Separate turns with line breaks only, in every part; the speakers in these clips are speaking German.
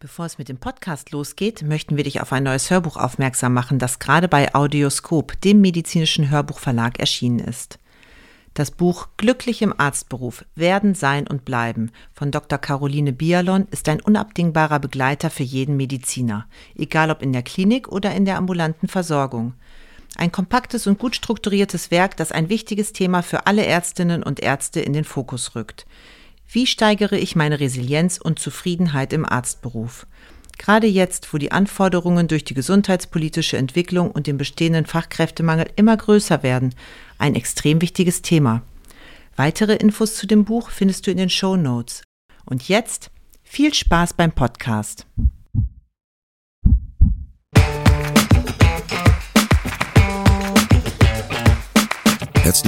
Bevor es mit dem Podcast losgeht, möchten wir dich auf ein neues Hörbuch aufmerksam machen, das gerade bei Audioskop, dem medizinischen Hörbuchverlag, erschienen ist. Das Buch Glücklich im Arztberuf Werden, Sein und Bleiben von Dr. Caroline Bialon ist ein unabdingbarer Begleiter für jeden Mediziner, egal ob in der Klinik oder in der ambulanten Versorgung. Ein kompaktes und gut strukturiertes Werk, das ein wichtiges Thema für alle Ärztinnen und Ärzte in den Fokus rückt. Wie steigere ich meine Resilienz und Zufriedenheit im Arztberuf? Gerade jetzt, wo die Anforderungen durch die gesundheitspolitische Entwicklung und den bestehenden Fachkräftemangel immer größer werden, ein extrem wichtiges Thema. Weitere Infos zu dem Buch findest du in den Show Notes. Und jetzt viel Spaß beim Podcast.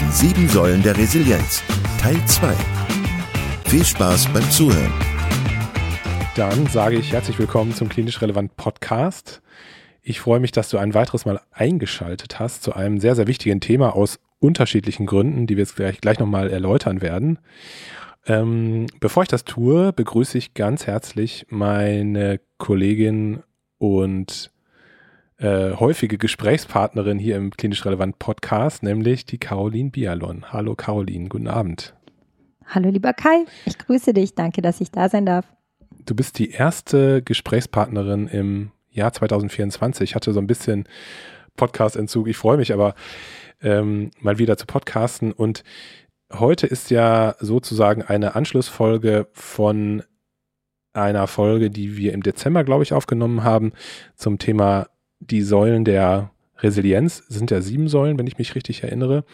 die sieben Säulen der Resilienz, Teil 2. Viel Spaß beim Zuhören.
Dann sage ich herzlich willkommen zum Klinisch Relevant Podcast. Ich freue mich, dass du ein weiteres Mal eingeschaltet hast zu einem sehr, sehr wichtigen Thema aus unterschiedlichen Gründen, die wir jetzt gleich, gleich nochmal erläutern werden. Ähm, bevor ich das tue, begrüße ich ganz herzlich meine Kollegin und äh, häufige Gesprächspartnerin hier im Klinisch Relevant Podcast, nämlich die Caroline Bialon. Hallo Caroline, guten Abend.
Hallo lieber Kai, ich grüße dich, danke, dass ich da sein darf.
Du bist die erste Gesprächspartnerin im Jahr 2024. Ich hatte so ein bisschen Podcast-Entzug, ich freue mich aber ähm, mal wieder zu podcasten und heute ist ja sozusagen eine Anschlussfolge von einer Folge, die wir im Dezember, glaube ich, aufgenommen haben zum Thema die Säulen der Resilienz sind ja sieben Säulen, wenn ich mich richtig erinnere.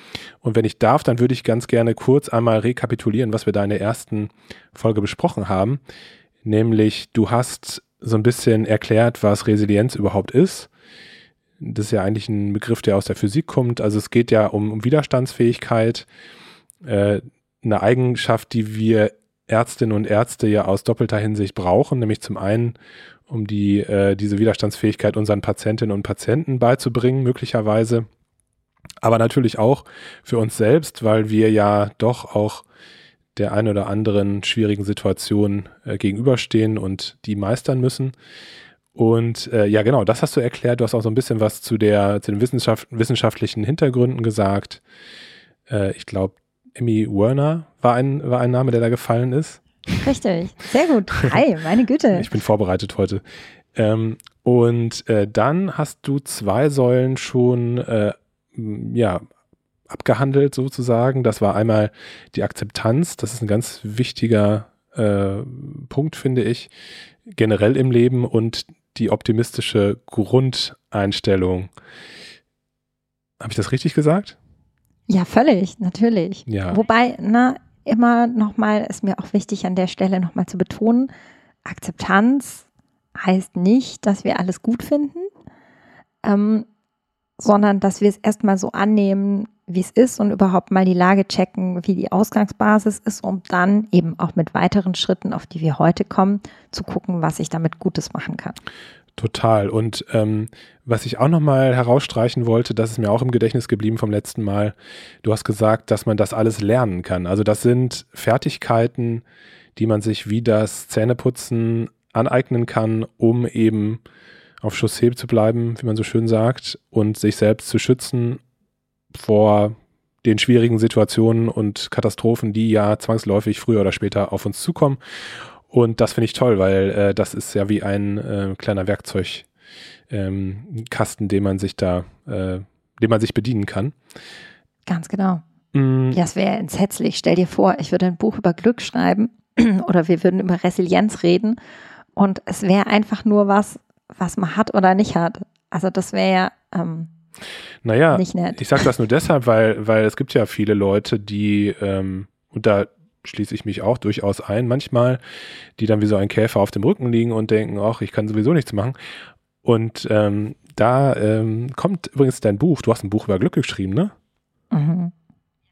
Und wenn ich darf, dann würde ich ganz gerne kurz einmal rekapitulieren, was wir da in der ersten Folge besprochen haben. Nämlich, du hast so ein bisschen erklärt, was Resilienz überhaupt ist. Das ist ja eigentlich ein Begriff, der aus der Physik kommt. Also es geht ja um, um Widerstandsfähigkeit, äh, eine Eigenschaft, die wir Ärztinnen und Ärzte ja aus doppelter Hinsicht brauchen, nämlich zum einen um die, äh, diese Widerstandsfähigkeit unseren Patientinnen und Patienten beizubringen, möglicherweise. Aber natürlich auch für uns selbst, weil wir ja doch auch der ein oder anderen schwierigen Situation äh, gegenüberstehen und die meistern müssen. Und äh, ja, genau, das hast du erklärt. Du hast auch so ein bisschen was zu, der, zu den Wissenschaft, wissenschaftlichen Hintergründen gesagt. Äh, ich glaube, Emmy Werner war ein, war ein Name, der da gefallen ist.
Richtig, sehr gut. Hi, meine Güte.
Ich bin vorbereitet heute. Ähm, und äh, dann hast du zwei Säulen schon äh, ja, abgehandelt sozusagen. Das war einmal die Akzeptanz. Das ist ein ganz wichtiger äh, Punkt, finde ich, generell im Leben und die optimistische Grundeinstellung. Habe ich das richtig gesagt?
Ja, völlig, natürlich. Ja. Wobei, na, immer nochmal, ist mir auch wichtig an der Stelle nochmal zu betonen, Akzeptanz heißt nicht, dass wir alles gut finden, ähm, sondern dass wir es erstmal so annehmen, wie es ist und überhaupt mal die Lage checken, wie die Ausgangsbasis ist, um dann eben auch mit weiteren Schritten, auf die wir heute kommen, zu gucken, was ich damit Gutes machen kann.
Total. Und ähm, was ich auch nochmal herausstreichen wollte, das ist mir auch im Gedächtnis geblieben vom letzten Mal. Du hast gesagt, dass man das alles lernen kann. Also das sind Fertigkeiten, die man sich wie das Zähneputzen aneignen kann, um eben auf Chaussee zu bleiben, wie man so schön sagt, und sich selbst zu schützen vor den schwierigen Situationen und Katastrophen, die ja zwangsläufig früher oder später auf uns zukommen. Und das finde ich toll, weil äh, das ist ja wie ein äh, kleiner Werkzeugkasten, ähm, den man sich da, äh, den man sich bedienen kann.
Ganz genau. Mm. Ja, es wäre entsetzlich. Stell dir vor, ich würde ein Buch über Glück schreiben oder wir würden über Resilienz reden und es wäre einfach nur was, was man hat oder nicht hat. Also das wäre ja ähm,
naja, nicht nett. Ich sage das nur deshalb, weil, weil es gibt ja viele Leute, die, ähm, und da schließe ich mich auch durchaus ein, manchmal, die dann wie so ein Käfer auf dem Rücken liegen und denken, ach, ich kann sowieso nichts machen. Und ähm, da ähm, kommt übrigens dein Buch, du hast ein Buch über Glück geschrieben, ne?
Mhm.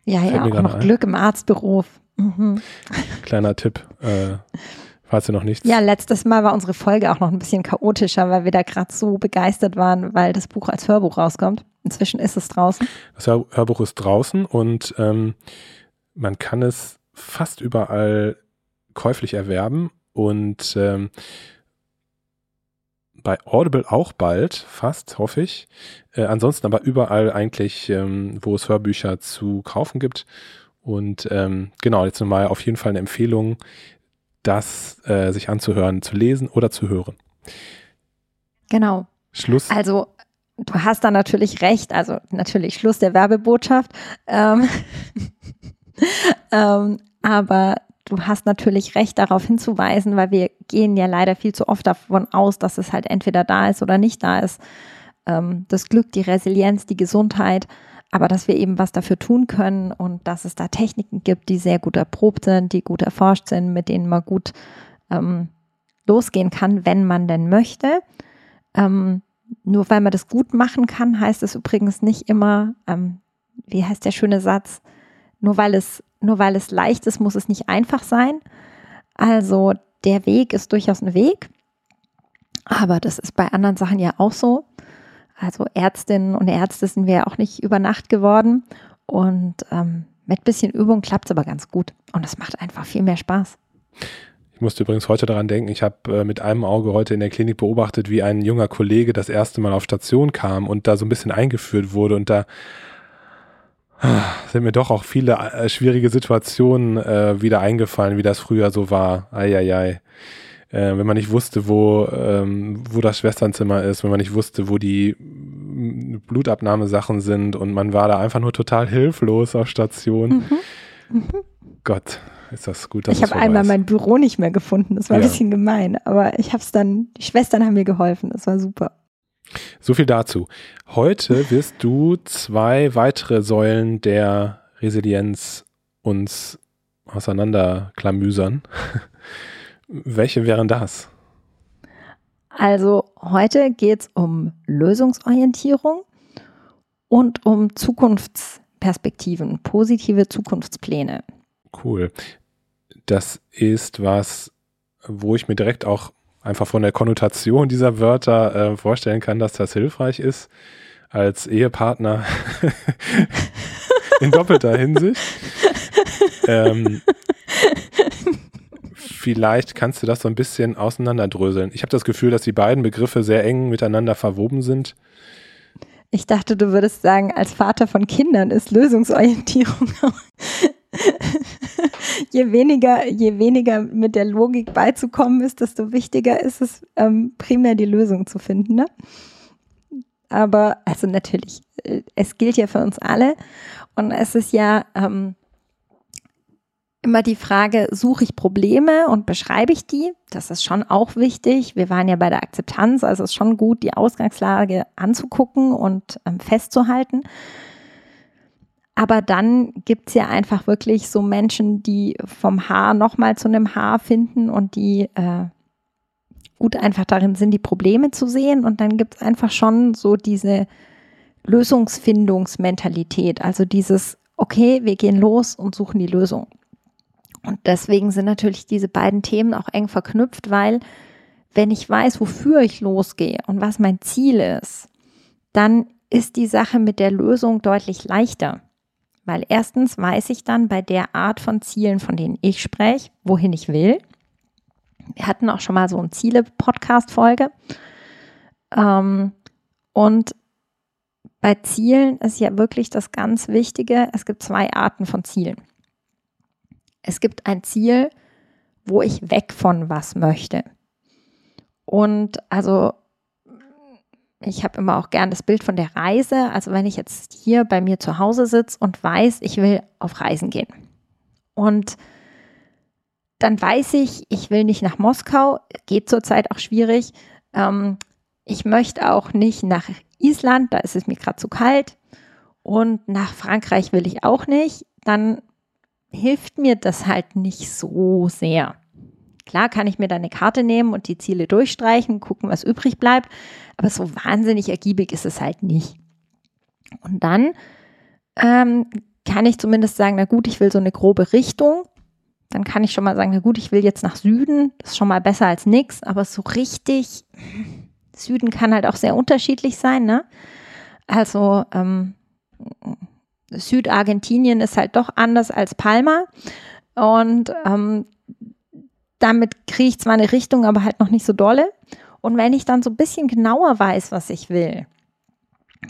Ja, Fällt ja, auch noch ein. Glück im Arztberuf. Mhm.
Kleiner Tipp, äh, falls du noch nichts.
Ja, letztes Mal war unsere Folge auch noch ein bisschen chaotischer, weil wir da gerade so begeistert waren, weil das Buch als Hörbuch rauskommt. Inzwischen ist es draußen.
Das Hörbuch ist draußen und ähm, man kann es fast überall käuflich erwerben und ähm, bei Audible auch bald, fast, hoffe ich. Äh, ansonsten aber überall eigentlich, ähm, wo es Hörbücher zu kaufen gibt. Und ähm, genau, jetzt nochmal auf jeden Fall eine Empfehlung, das äh, sich anzuhören, zu lesen oder zu hören.
Genau.
Schluss.
Also du hast da natürlich recht, also natürlich Schluss der Werbebotschaft. Ähm, ähm, aber du hast natürlich recht, darauf hinzuweisen, weil wir gehen ja leider viel zu oft davon aus, dass es halt entweder da ist oder nicht da ist. Ähm, das Glück, die Resilienz, die Gesundheit, aber dass wir eben was dafür tun können und dass es da Techniken gibt, die sehr gut erprobt sind, die gut erforscht sind, mit denen man gut ähm, losgehen kann, wenn man denn möchte. Ähm, nur weil man das gut machen kann, heißt es übrigens nicht immer, ähm, wie heißt der schöne Satz, nur weil es nur weil es leicht ist, muss es nicht einfach sein. Also der Weg ist durchaus ein Weg. Aber das ist bei anderen Sachen ja auch so. Also Ärztinnen und Ärzte sind wir ja auch nicht über Nacht geworden. Und ähm, mit bisschen Übung klappt es aber ganz gut. Und es macht einfach viel mehr Spaß.
Ich musste übrigens heute daran denken, ich habe äh, mit einem Auge heute in der Klinik beobachtet, wie ein junger Kollege das erste Mal auf Station kam und da so ein bisschen eingeführt wurde. Und da sind mir doch auch viele äh, schwierige Situationen äh, wieder eingefallen, wie das früher so war. Eieiei. Äh, wenn man nicht wusste, wo, ähm, wo das Schwesternzimmer ist, wenn man nicht wusste, wo die Blutabnahmesachen sind und man war da einfach nur total hilflos auf Station. Mhm. Mhm. Gott, ist das gut.
Dass ich habe einmal mein Büro nicht mehr gefunden. Das war ja. ein bisschen gemein, aber ich habe es dann, die Schwestern haben mir geholfen. Das war super.
So viel dazu. Heute wirst du zwei weitere Säulen der Resilienz uns auseinanderklamüsern. Welche wären das?
Also heute geht es um Lösungsorientierung und um Zukunftsperspektiven, positive Zukunftspläne.
Cool. Das ist was, wo ich mir direkt auch einfach von der Konnotation dieser Wörter äh, vorstellen kann, dass das hilfreich ist als Ehepartner in doppelter Hinsicht. ähm, vielleicht kannst du das so ein bisschen auseinanderdröseln. Ich habe das Gefühl, dass die beiden Begriffe sehr eng miteinander verwoben sind.
Ich dachte, du würdest sagen, als Vater von Kindern ist Lösungsorientierung je weniger, je weniger mit der Logik beizukommen ist, desto wichtiger ist es, ähm, primär die Lösung zu finden. Ne? Aber, also natürlich, äh, es gilt ja für uns alle. Und es ist ja ähm, immer die Frage, suche ich Probleme und beschreibe ich die? Das ist schon auch wichtig. Wir waren ja bei der Akzeptanz, also es ist schon gut, die Ausgangslage anzugucken und ähm, festzuhalten. Aber dann gibt es ja einfach wirklich so Menschen, die vom Haar nochmal zu einem Haar finden und die äh, gut einfach darin sind, die Probleme zu sehen. Und dann gibt es einfach schon so diese Lösungsfindungsmentalität, also dieses, okay, wir gehen los und suchen die Lösung. Und deswegen sind natürlich diese beiden Themen auch eng verknüpft, weil wenn ich weiß, wofür ich losgehe und was mein Ziel ist, dann ist die Sache mit der Lösung deutlich leichter. Weil erstens weiß ich dann bei der Art von Zielen, von denen ich spreche, wohin ich will. Wir hatten auch schon mal so eine Ziele-Podcast-Folge. Ähm, und bei Zielen ist ja wirklich das ganz Wichtige, es gibt zwei Arten von Zielen. Es gibt ein Ziel, wo ich weg von was möchte. Und also ich habe immer auch gern das Bild von der Reise. Also wenn ich jetzt hier bei mir zu Hause sitze und weiß, ich will auf Reisen gehen. Und dann weiß ich, ich will nicht nach Moskau, geht zurzeit auch schwierig. Ähm, ich möchte auch nicht nach Island, da ist es mir gerade zu kalt. Und nach Frankreich will ich auch nicht. Dann hilft mir das halt nicht so sehr. Klar kann ich mir da eine Karte nehmen und die Ziele durchstreichen, gucken, was übrig bleibt, aber so wahnsinnig ergiebig ist es halt nicht. Und dann ähm, kann ich zumindest sagen, na gut, ich will so eine grobe Richtung. Dann kann ich schon mal sagen, na gut, ich will jetzt nach Süden. Das ist schon mal besser als nichts, aber so richtig, Süden kann halt auch sehr unterschiedlich sein, ne? Also ähm, Südargentinien ist halt doch anders als Palma. Und ähm, damit kriege ich zwar eine Richtung, aber halt noch nicht so dolle. Und wenn ich dann so ein bisschen genauer weiß, was ich will,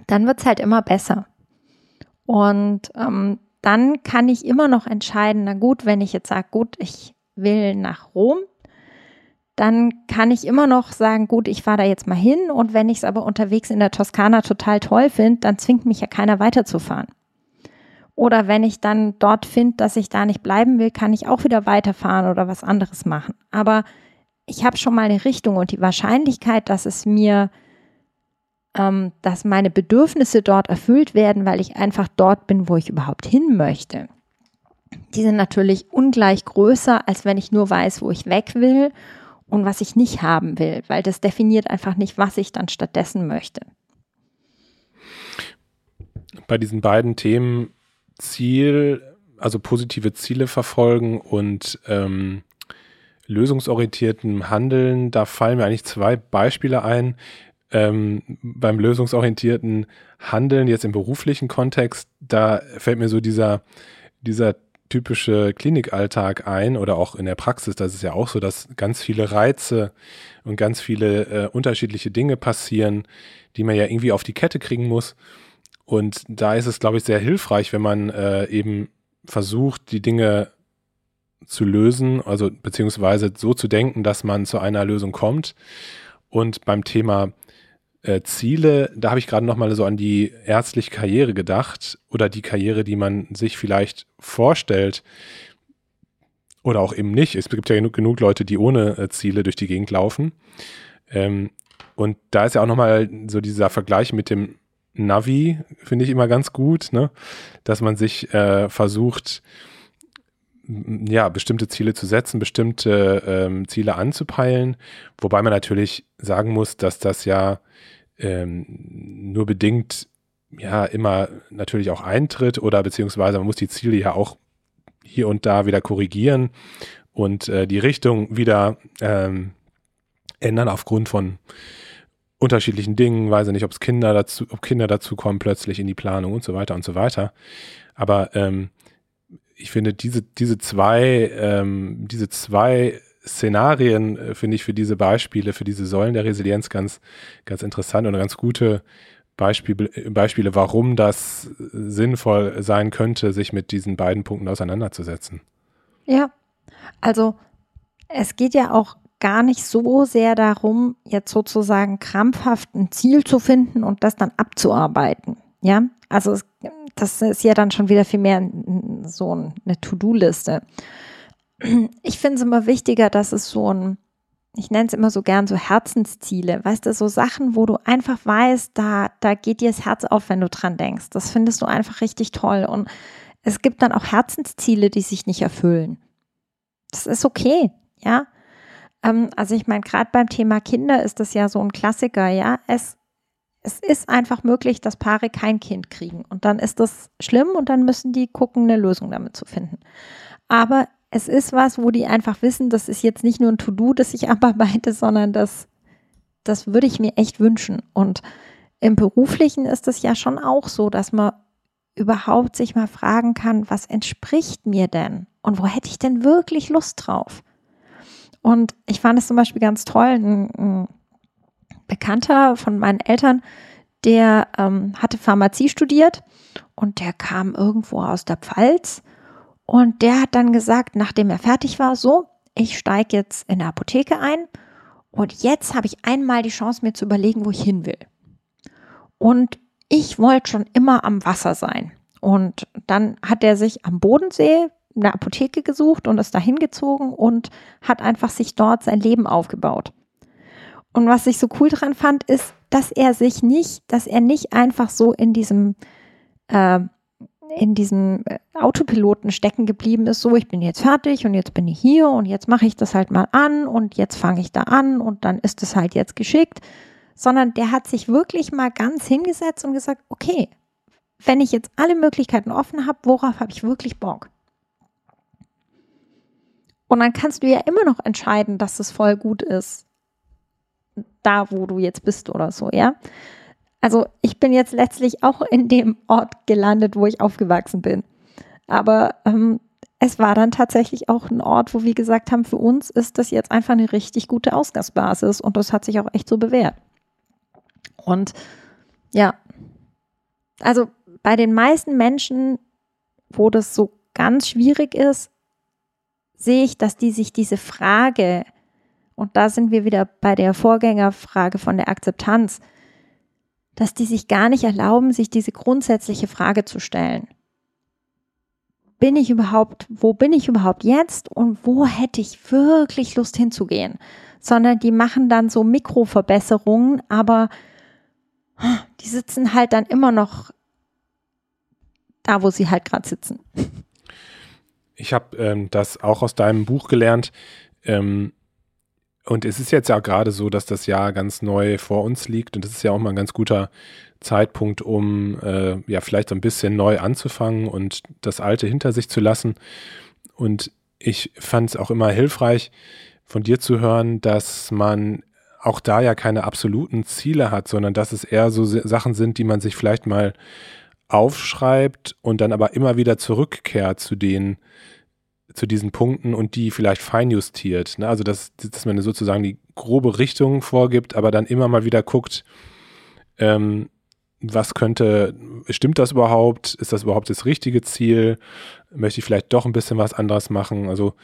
dann wird es halt immer besser. Und ähm, dann kann ich immer noch entscheiden, na gut, wenn ich jetzt sage, gut, ich will nach Rom, dann kann ich immer noch sagen, gut, ich fahre da jetzt mal hin und wenn ich es aber unterwegs in der Toskana total toll finde, dann zwingt mich ja keiner weiterzufahren. Oder wenn ich dann dort finde, dass ich da nicht bleiben will, kann ich auch wieder weiterfahren oder was anderes machen. Aber ich habe schon mal eine Richtung und die Wahrscheinlichkeit, dass es mir, ähm, dass meine Bedürfnisse dort erfüllt werden, weil ich einfach dort bin, wo ich überhaupt hin möchte, die sind natürlich ungleich größer, als wenn ich nur weiß, wo ich weg will und was ich nicht haben will, weil das definiert einfach nicht, was ich dann stattdessen möchte.
Bei diesen beiden Themen Ziel, also positive Ziele verfolgen und ähm, lösungsorientiertem Handeln, da fallen mir eigentlich zwei Beispiele ein. Ähm, beim lösungsorientierten Handeln, jetzt im beruflichen Kontext, da fällt mir so dieser, dieser typische Klinikalltag ein oder auch in der Praxis, das ist ja auch so, dass ganz viele Reize und ganz viele äh, unterschiedliche Dinge passieren, die man ja irgendwie auf die Kette kriegen muss. Und da ist es, glaube ich, sehr hilfreich, wenn man äh, eben versucht, die Dinge zu lösen, also beziehungsweise so zu denken, dass man zu einer Lösung kommt. Und beim Thema äh, Ziele, da habe ich gerade nochmal so an die ärztliche Karriere gedacht oder die Karriere, die man sich vielleicht vorstellt oder auch eben nicht. Es gibt ja genug, genug Leute, die ohne äh, Ziele durch die Gegend laufen. Ähm, und da ist ja auch nochmal so dieser Vergleich mit dem Navi finde ich immer ganz gut, ne? dass man sich äh, versucht, ja, bestimmte Ziele zu setzen, bestimmte ähm, Ziele anzupeilen, wobei man natürlich sagen muss, dass das ja ähm, nur bedingt ja immer natürlich auch eintritt oder beziehungsweise man muss die Ziele ja auch hier und da wieder korrigieren und äh, die Richtung wieder ähm, ändern aufgrund von unterschiedlichen Dingen, weiß ich nicht, ob Kinder dazu, ob Kinder dazu kommen plötzlich in die Planung und so weiter und so weiter. Aber ähm, ich finde diese diese zwei ähm, diese zwei Szenarien äh, finde ich für diese Beispiele, für diese Säulen der Resilienz ganz ganz interessant und ganz gute Beispiele, Beispiele, warum das sinnvoll sein könnte, sich mit diesen beiden Punkten auseinanderzusetzen.
Ja, also es geht ja auch gar nicht so sehr darum, jetzt sozusagen krampfhaft ein Ziel zu finden und das dann abzuarbeiten. Ja, also es, das ist ja dann schon wieder viel mehr so eine To-Do-Liste. Ich finde es immer wichtiger, dass es so ein, ich nenne es immer so gern so Herzensziele, weißt du, so Sachen, wo du einfach weißt, da, da geht dir das Herz auf, wenn du dran denkst. Das findest du einfach richtig toll. Und es gibt dann auch Herzensziele, die sich nicht erfüllen. Das ist okay, ja. Ähm, also ich meine, gerade beim Thema Kinder ist das ja so ein Klassiker, ja. Es, es ist einfach möglich, dass Paare kein Kind kriegen. Und dann ist das schlimm und dann müssen die gucken, eine Lösung damit zu finden. Aber es ist was, wo die einfach wissen, das ist jetzt nicht nur ein To-Do, das ich abarbeite, sondern das, das würde ich mir echt wünschen. Und im Beruflichen ist es ja schon auch so, dass man überhaupt sich mal fragen kann, was entspricht mir denn? Und wo hätte ich denn wirklich Lust drauf? Und ich fand es zum Beispiel ganz toll, ein, ein Bekannter von meinen Eltern, der ähm, hatte Pharmazie studiert und der kam irgendwo aus der Pfalz und der hat dann gesagt, nachdem er fertig war, so, ich steige jetzt in der Apotheke ein und jetzt habe ich einmal die Chance, mir zu überlegen, wo ich hin will. Und ich wollte schon immer am Wasser sein. Und dann hat er sich am Bodensee eine Apotheke gesucht und ist da hingezogen und hat einfach sich dort sein Leben aufgebaut. Und was ich so cool dran fand, ist, dass er sich nicht, dass er nicht einfach so in diesem, äh, in diesem äh, Autopiloten stecken geblieben ist, so ich bin jetzt fertig und jetzt bin ich hier und jetzt mache ich das halt mal an und jetzt fange ich da an und dann ist es halt jetzt geschickt, sondern der hat sich wirklich mal ganz hingesetzt und gesagt, okay, wenn ich jetzt alle Möglichkeiten offen habe, worauf habe ich wirklich Bock? Und dann kannst du ja immer noch entscheiden, dass es voll gut ist, da wo du jetzt bist oder so, ja. Also ich bin jetzt letztlich auch in dem Ort gelandet, wo ich aufgewachsen bin. Aber ähm, es war dann tatsächlich auch ein Ort, wo wir gesagt haben, für uns ist das jetzt einfach eine richtig gute Ausgangsbasis und das hat sich auch echt so bewährt. Und ja, also bei den meisten Menschen, wo das so ganz schwierig ist, sehe ich, dass die sich diese Frage, und da sind wir wieder bei der Vorgängerfrage von der Akzeptanz, dass die sich gar nicht erlauben, sich diese grundsätzliche Frage zu stellen. Bin ich überhaupt, wo bin ich überhaupt jetzt und wo hätte ich wirklich Lust hinzugehen? Sondern die machen dann so Mikroverbesserungen, aber die sitzen halt dann immer noch da, wo sie halt gerade sitzen.
Ich habe ähm, das auch aus deinem Buch gelernt. Ähm, und es ist jetzt ja gerade so, dass das Jahr ganz neu vor uns liegt und das ist ja auch mal ein ganz guter Zeitpunkt, um äh, ja vielleicht so ein bisschen neu anzufangen und das Alte hinter sich zu lassen. Und ich fand es auch immer hilfreich, von dir zu hören, dass man auch da ja keine absoluten Ziele hat, sondern dass es eher so Sachen sind, die man sich vielleicht mal aufschreibt und dann aber immer wieder zurückkehrt zu denen, zu diesen Punkten und die vielleicht feinjustiert. Ne? Also, dass, dass man sozusagen die grobe Richtung vorgibt, aber dann immer mal wieder guckt, ähm, was könnte, stimmt das überhaupt? Ist das überhaupt das richtige Ziel? Möchte ich vielleicht doch ein bisschen was anderes machen? Also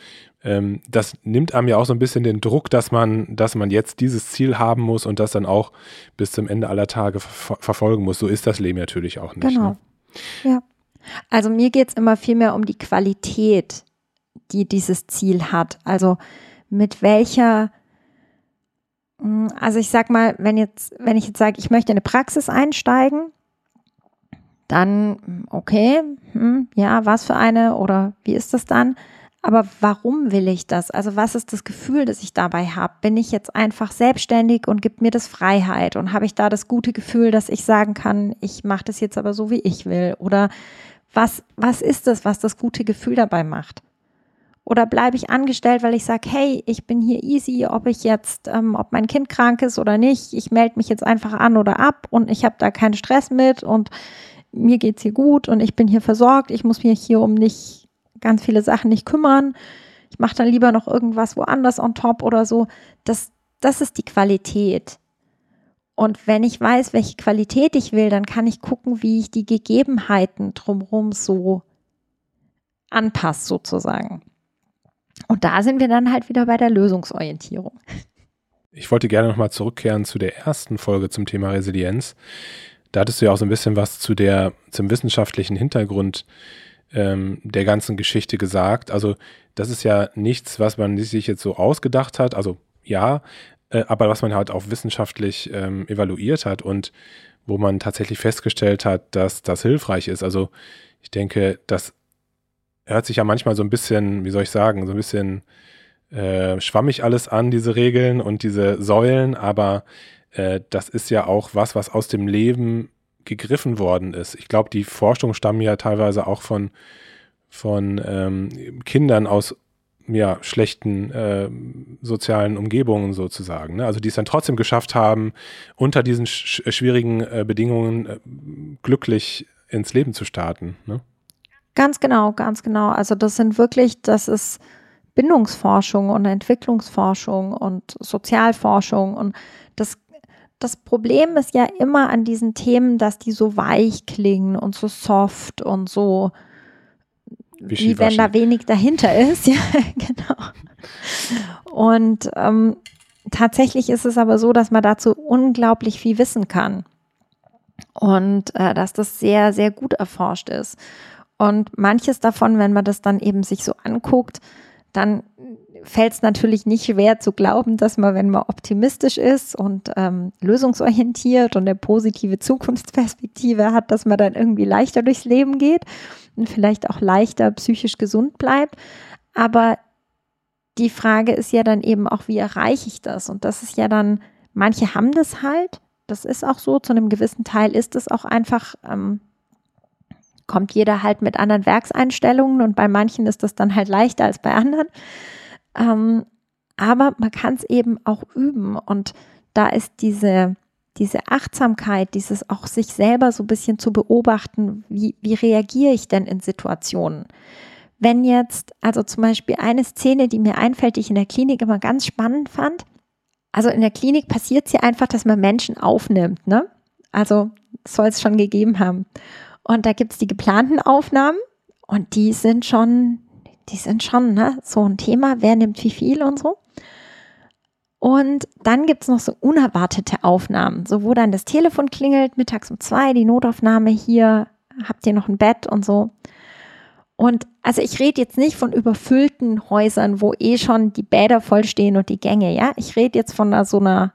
ähm, das nimmt einem ja auch so ein bisschen den Druck, dass man, dass man jetzt dieses Ziel haben muss und das dann auch bis zum Ende aller Tage ver verfolgen muss. So ist das Leben natürlich auch nicht.
Genau.
Ne?
Ja. Also mir geht es immer viel mehr um die Qualität die dieses Ziel hat. Also mit welcher, hm, also ich sag mal, wenn jetzt, wenn ich jetzt sage, ich möchte in eine Praxis einsteigen, dann okay, hm, ja, was für eine oder wie ist das dann? Aber warum will ich das? Also was ist das Gefühl, das ich dabei habe? Bin ich jetzt einfach selbstständig und gibt mir das Freiheit? Und habe ich da das gute Gefühl, dass ich sagen kann, ich mache das jetzt aber so, wie ich will? Oder was, was ist das, was das gute Gefühl dabei macht? Oder bleibe ich angestellt, weil ich sage, hey, ich bin hier easy, ob ich jetzt, ähm, ob mein Kind krank ist oder nicht, ich melde mich jetzt einfach an oder ab und ich habe da keinen Stress mit und mir geht es hier gut und ich bin hier versorgt, ich muss mich hier um nicht ganz viele Sachen nicht kümmern. Ich mache dann lieber noch irgendwas woanders on top oder so. Das, das ist die Qualität. Und wenn ich weiß, welche Qualität ich will, dann kann ich gucken, wie ich die Gegebenheiten drumherum so anpasse, sozusagen. Und da sind wir dann halt wieder bei der Lösungsorientierung.
Ich wollte gerne nochmal zurückkehren zu der ersten Folge zum Thema Resilienz. Da hattest du ja auch so ein bisschen was zu der, zum wissenschaftlichen Hintergrund ähm, der ganzen Geschichte gesagt. Also das ist ja nichts, was man sich jetzt so ausgedacht hat. Also ja, äh, aber was man halt auch wissenschaftlich ähm, evaluiert hat und wo man tatsächlich festgestellt hat, dass das hilfreich ist. Also ich denke, das hört sich ja manchmal so ein bisschen, wie soll ich sagen, so ein bisschen äh, schwammig alles an, diese Regeln und diese Säulen, aber äh, das ist ja auch was, was aus dem Leben gegriffen worden ist. Ich glaube, die Forschung stammen ja teilweise auch von, von ähm, Kindern aus ja, schlechten äh, sozialen Umgebungen sozusagen. Ne? Also die es dann trotzdem geschafft haben, unter diesen sch schwierigen äh, Bedingungen äh, glücklich ins Leben zu starten. Ne?
Ganz genau, ganz genau. Also das sind wirklich, das ist Bindungsforschung und Entwicklungsforschung und Sozialforschung und das das Problem ist ja immer an diesen Themen, dass die so weich klingen und so soft und so, wie wenn da wenig dahinter ist. Ja, genau. Und ähm, tatsächlich ist es aber so, dass man dazu unglaublich viel wissen kann und äh, dass das sehr, sehr gut erforscht ist. Und manches davon, wenn man das dann eben sich so anguckt, dann fällt es natürlich nicht schwer zu glauben, dass man, wenn man optimistisch ist und ähm, lösungsorientiert und eine positive Zukunftsperspektive hat, dass man dann irgendwie leichter durchs Leben geht und vielleicht auch leichter psychisch gesund bleibt. Aber die Frage ist ja dann eben auch, wie erreiche ich das? Und das ist ja dann, manche haben das halt, das ist auch so, zu einem gewissen Teil ist es auch einfach, ähm, kommt jeder halt mit anderen Werkseinstellungen und bei manchen ist das dann halt leichter als bei anderen. Ähm, aber man kann es eben auch üben und da ist diese, diese Achtsamkeit, dieses auch sich selber so ein bisschen zu beobachten, wie, wie reagiere ich denn in Situationen? Wenn jetzt, also zum Beispiel eine Szene, die mir einfällt, die ich in der Klinik immer ganz spannend fand. Also in der Klinik passiert es ja einfach, dass man Menschen aufnimmt, ne? Also soll es schon gegeben haben. Und da gibt es die geplanten Aufnahmen und die sind schon, die sind schon ne, so ein Thema, wer nimmt wie viel und so. Und dann gibt es noch so unerwartete Aufnahmen, so wo dann das Telefon klingelt, mittags um zwei, die Notaufnahme hier, habt ihr noch ein Bett und so. Und also ich rede jetzt nicht von überfüllten Häusern, wo eh schon die Bäder vollstehen und die Gänge, ja. Ich rede jetzt von einer, so einer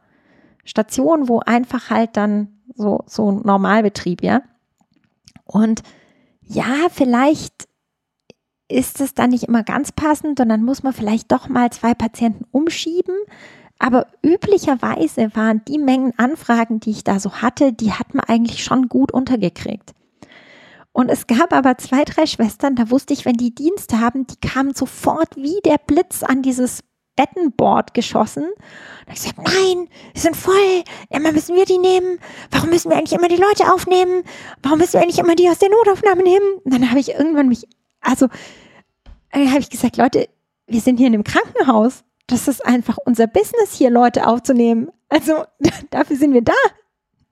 Station, wo einfach halt dann so, so ein Normalbetrieb, ja. Und ja, vielleicht ist es dann nicht immer ganz passend und dann muss man vielleicht doch mal zwei Patienten umschieben. Aber üblicherweise waren die Mengen Anfragen, die ich da so hatte, die hat man eigentlich schon gut untergekriegt. Und es gab aber zwei, drei Schwestern, da wusste ich, wenn die Dienste haben, die kamen sofort wie der Blitz an dieses Bettenboard geschossen. Und ich gesagt, nein, die sind voll. Immer müssen wir die nehmen. Warum müssen wir eigentlich immer die Leute aufnehmen? Warum müssen wir eigentlich immer die aus der Notaufnahme nehmen? Und dann habe ich irgendwann mich, also, dann habe ich gesagt, Leute, wir sind hier in einem Krankenhaus. Das ist einfach unser Business, hier Leute aufzunehmen. Also, dafür sind wir da.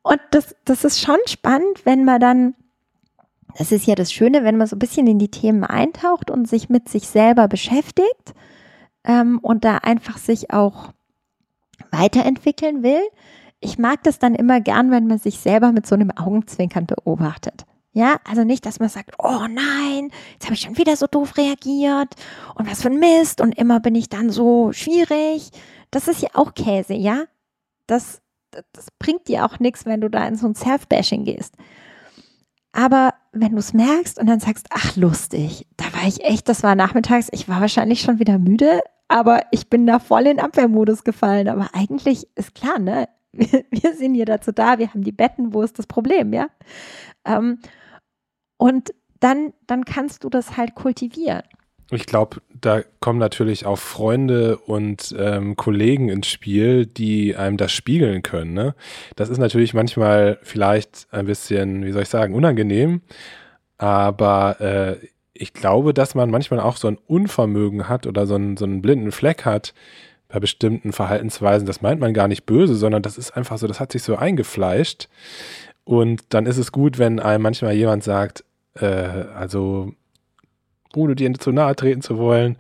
Und das, das ist schon spannend, wenn man dann das ist ja das Schöne, wenn man so ein bisschen in die Themen eintaucht und sich mit sich selber beschäftigt ähm, und da einfach sich auch weiterentwickeln will. Ich mag das dann immer gern, wenn man sich selber mit so einem Augenzwinkern beobachtet. Ja, also nicht, dass man sagt, oh nein, jetzt habe ich schon wieder so doof reagiert und was für ein Mist und immer bin ich dann so schwierig. Das ist ja auch Käse, ja? Das, das bringt dir auch nichts, wenn du da in so ein Self-Bashing gehst. Aber wenn du es merkst und dann sagst, ach lustig, da war ich echt, das war nachmittags, ich war wahrscheinlich schon wieder müde, aber ich bin da voll in Abwehrmodus gefallen. Aber eigentlich ist klar, ne? Wir, wir sind hier dazu da, wir haben die Betten, wo ist das Problem, ja? Ähm, und dann, dann kannst du das halt kultivieren.
Ich glaube, da kommen natürlich auch Freunde und ähm, Kollegen ins Spiel, die einem das spiegeln können. Ne? Das ist natürlich manchmal vielleicht ein bisschen, wie soll ich sagen, unangenehm, aber äh, ich glaube, dass man manchmal auch so ein Unvermögen hat oder so einen, so einen blinden Fleck hat bei bestimmten Verhaltensweisen. Das meint man gar nicht böse, sondern das ist einfach so, das hat sich so eingefleischt. Und dann ist es gut, wenn einem manchmal jemand sagt, äh, also ohne dir zu nahe treten zu wollen,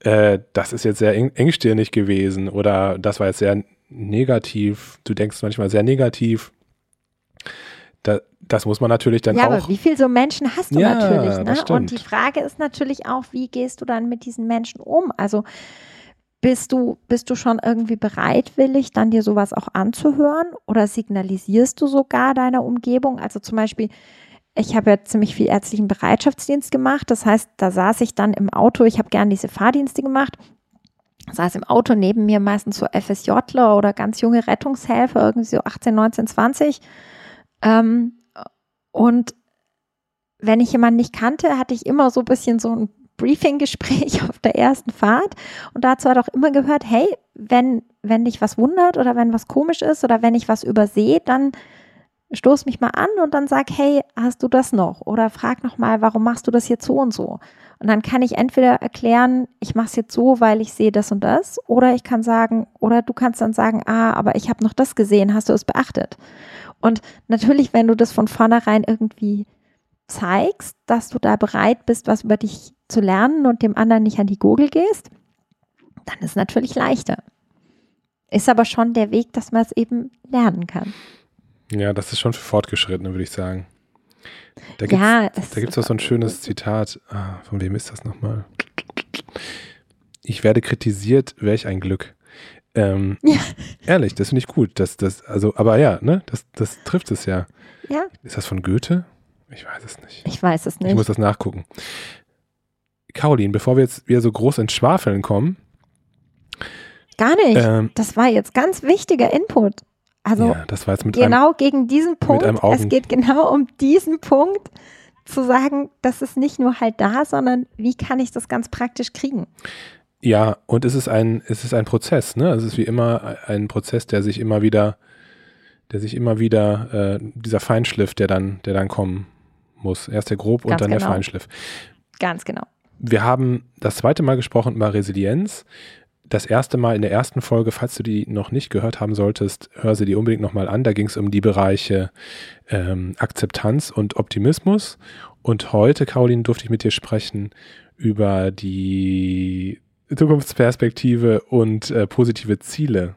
äh, das ist jetzt sehr eng, engstirnig gewesen oder das war jetzt sehr negativ. Du denkst manchmal sehr negativ. Da, das muss man natürlich dann
ja,
auch.
Ja, aber wie viele so Menschen hast du ja, natürlich? Ne? Und die Frage ist natürlich auch, wie gehst du dann mit diesen Menschen um? Also bist du, bist du schon irgendwie bereitwillig, dann dir sowas auch anzuhören oder signalisierst du sogar deiner Umgebung? Also zum Beispiel, ich habe ja ziemlich viel ärztlichen Bereitschaftsdienst gemacht. Das heißt, da saß ich dann im Auto. Ich habe gern diese Fahrdienste gemacht. Saß im Auto neben mir meistens so FSJler oder ganz junge Rettungshelfer, irgendwie so 18, 19, 20. Ähm, und wenn ich jemanden nicht kannte, hatte ich immer so ein bisschen so ein Briefing-Gespräch auf der ersten Fahrt. Und dazu hat auch immer gehört, hey, wenn, wenn dich was wundert oder wenn was komisch ist oder wenn ich was übersehe, dann stoß mich mal an und dann sag, hey, hast du das noch? Oder frag nochmal, warum machst du das jetzt so und so? Und dann kann ich entweder erklären, ich mache es jetzt so, weil ich sehe das und das, oder ich kann sagen, oder du kannst dann sagen, ah, aber ich habe noch das gesehen, hast du es beachtet? Und natürlich, wenn du das von vornherein irgendwie zeigst, dass du da bereit bist, was über dich zu lernen und dem anderen nicht an die Gurgel gehst, dann ist natürlich leichter. Ist aber schon der Weg, dass man es eben lernen kann.
Ja, das ist schon für Fortgeschrittene, würde ich sagen. Da gibt's, ja, da gibt es auch so ein schönes Zitat. Ah, von wem ist das nochmal? ich werde kritisiert, welch ein Glück. Ähm, ja. Ehrlich, das finde ich gut. Das, das, also, aber ja, ne, das, das trifft es ja.
Ja.
Ist das von Goethe? Ich weiß es nicht.
Ich weiß es nicht.
Ich muss das nachgucken. Caroline, bevor wir jetzt wieder so groß ins Schwafeln kommen.
Gar nicht. Ähm, das war jetzt ganz wichtiger Input. Also ja,
das war jetzt mit
genau
einem,
gegen diesen Punkt. es geht genau um diesen Punkt, zu sagen, das ist nicht nur halt da, sondern wie kann ich das ganz praktisch kriegen?
Ja, und es ist ein, es ist ein Prozess, ne? Es ist wie immer ein Prozess, der sich immer wieder, der sich immer wieder, äh, dieser Feinschliff, der dann, der dann kommen muss. Erst der Grob Ganz und dann genau. der Feinschliff.
Ganz genau.
Wir haben das zweite Mal gesprochen über Resilienz. Das erste Mal in der ersten Folge, falls du die noch nicht gehört haben solltest, hör sie dir unbedingt nochmal an. Da ging es um die Bereiche ähm, Akzeptanz und Optimismus. Und heute, Caroline, durfte ich mit dir sprechen über die Zukunftsperspektive und äh, positive Ziele.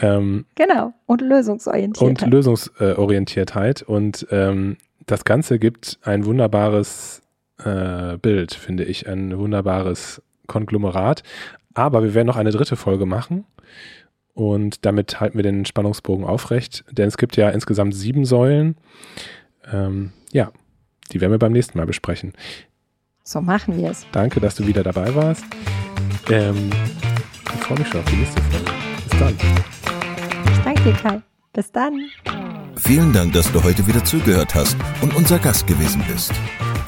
Ähm, genau, und Lösungsorientiertheit.
Und Lösungsorientiertheit. Und ähm, das Ganze gibt ein wunderbares äh, Bild, finde ich, ein wunderbares Konglomerat. Aber wir werden noch eine dritte Folge machen. Und damit halten wir den Spannungsbogen aufrecht, denn es gibt ja insgesamt sieben Säulen. Ähm, ja, die werden wir beim nächsten Mal besprechen.
So machen wir es.
Danke, dass du wieder dabei warst. Ähm, ich freue mich schon auf die nächste Folge. Bis dann.
Ich danke dir, Kai. Bis dann.
Vielen Dank, dass du heute wieder zugehört hast und unser Gast gewesen bist.